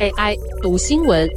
AI 读新闻，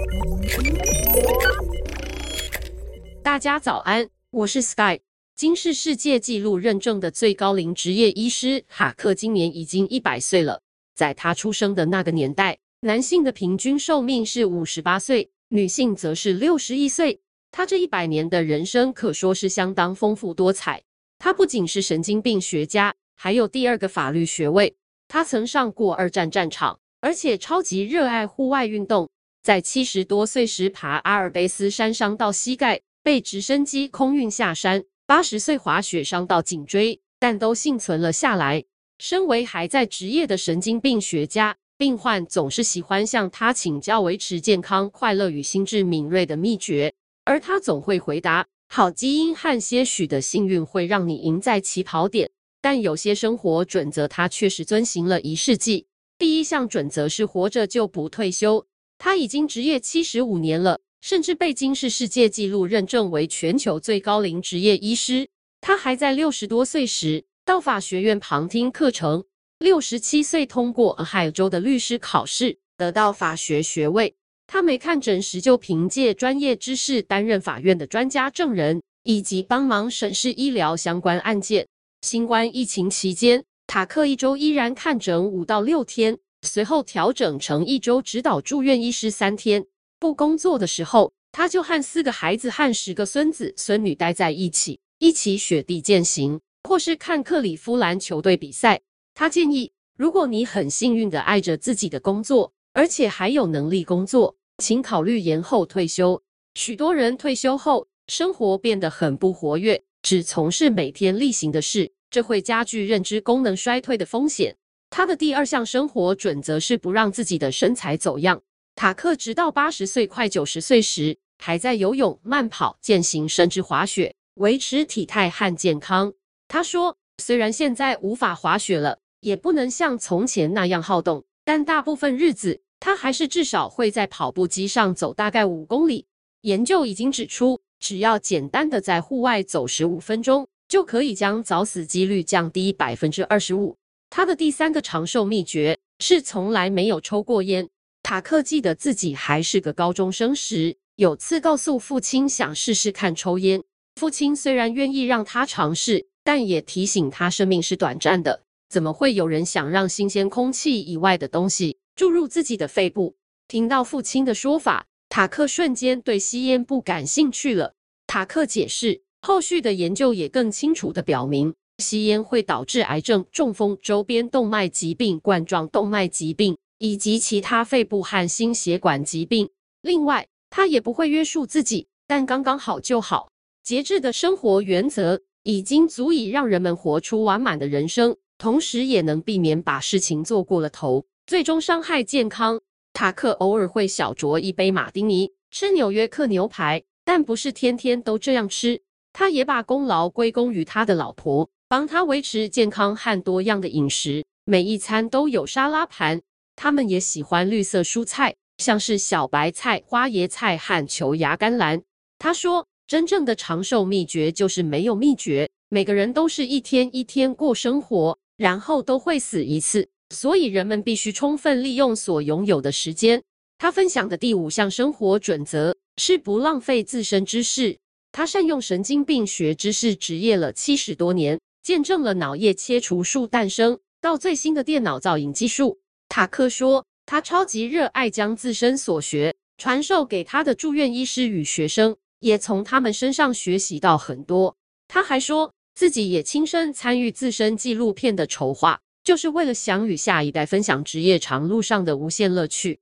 大家早安，我是 Sky。金氏世界纪录认证的最高龄职业医师哈克今年已经一百岁了。在他出生的那个年代，男性的平均寿命是五十八岁，女性则是六十一岁。他这一百年的人生可说是相当丰富多彩。他不仅是神经病学家，还有第二个法律学位。他曾上过二战战场。而且超级热爱户外运动，在七十多岁时爬阿尔卑斯山伤到膝盖，被直升机空运下山；八十岁滑雪伤到颈椎，但都幸存了下来。身为还在职业的神经病学家，病患总是喜欢向他请教维持健康、快乐与心智敏锐的秘诀，而他总会回答：好基因和些许的幸运会让你赢在起跑点。但有些生活准则，他确实遵循了一世纪。第一项准则是活着就不退休。他已经执业七十五年了，甚至被金氏世界纪录认证为全球最高龄职业医师。他还在六十多岁时到法学院旁听课程，六十七岁通过俄亥俄州的律师考试，得到法学学位。他没看诊时就凭借专业知识担任法院的专家证人，以及帮忙审视医疗相关案件。新冠疫情期间，塔克一周依然看诊五到六天，随后调整成一周指导住院医师三天。不工作的时候，他就和四个孩子和十个孙子孙女待在一起，一起雪地健行，或是看克里夫兰球队比赛。他建议，如果你很幸运的爱着自己的工作，而且还有能力工作，请考虑延后退休。许多人退休后，生活变得很不活跃，只从事每天例行的事。这会加剧认知功能衰退的风险。他的第二项生活准则是不让自己的身材走样。塔克直到八十岁快九十岁时，还在游泳、慢跑、健行，甚至滑雪，维持体态和健康。他说：“虽然现在无法滑雪了，也不能像从前那样好动，但大部分日子他还是至少会在跑步机上走大概五公里。”研究已经指出，只要简单的在户外走十五分钟。就可以将早死几率降低百分之二十五。他的第三个长寿秘诀是从来没有抽过烟。塔克记得自己还是个高中生时，有次告诉父亲想试试看抽烟。父亲虽然愿意让他尝试，但也提醒他生命是短暂的，怎么会有人想让新鲜空气以外的东西注入自己的肺部？听到父亲的说法，塔克瞬间对吸烟不感兴趣了。塔克解释。后续的研究也更清楚地表明，吸烟会导致癌症、中风、周边动脉疾病、冠状动脉疾病以及其他肺部和心血管疾病。另外，他也不会约束自己，但刚刚好就好。节制的生活原则已经足以让人们活出完满的人生，同时也能避免把事情做过了头，最终伤害健康。塔克偶尔会小酌一杯马丁尼，吃纽约客牛排，但不是天天都这样吃。他也把功劳归功于他的老婆，帮他维持健康和多样的饮食，每一餐都有沙拉盘。他们也喜欢绿色蔬菜，像是小白菜、花椰菜和球芽甘蓝。他说：“真正的长寿秘诀就是没有秘诀，每个人都是一天一天过生活，然后都会死一次，所以人们必须充分利用所拥有的时间。”他分享的第五项生活准则是不浪费自身知识。他善用神经病学知识，执业了七十多年，见证了脑叶切除术诞生到最新的电脑造影技术。塔克说，他超级热爱将自身所学传授给他的住院医师与学生，也从他们身上学习到很多。他还说自己也亲身参与自身纪录片的筹划，就是为了想与下一代分享职业长路上的无限乐趣。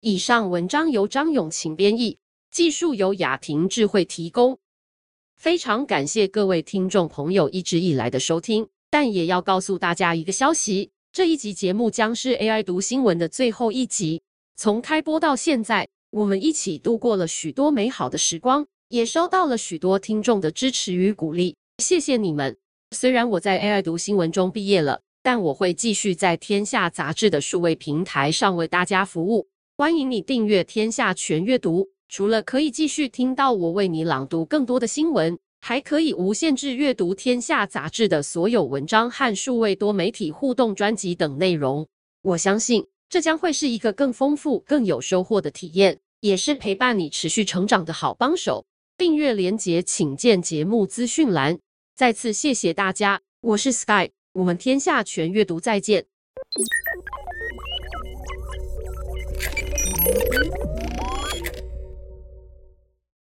以上文章由张永晴编译。技术由雅婷智慧提供，非常感谢各位听众朋友一直以来的收听，但也要告诉大家一个消息，这一集节目将是 AI 读新闻的最后一集。从开播到现在，我们一起度过了许多美好的时光，也收到了许多听众的支持与鼓励，谢谢你们。虽然我在 AI 读新闻中毕业了，但我会继续在天下杂志的数位平台上为大家服务。欢迎你订阅天下全阅读。除了可以继续听到我为你朗读更多的新闻，还可以无限制阅读《天下》杂志的所有文章和数位多媒体互动专辑等内容。我相信这将会是一个更丰富、更有收获的体验，也是陪伴你持续成长的好帮手。订阅连结请见节目资讯栏。再次谢谢大家，我是 Sky，我们天下全阅读再见。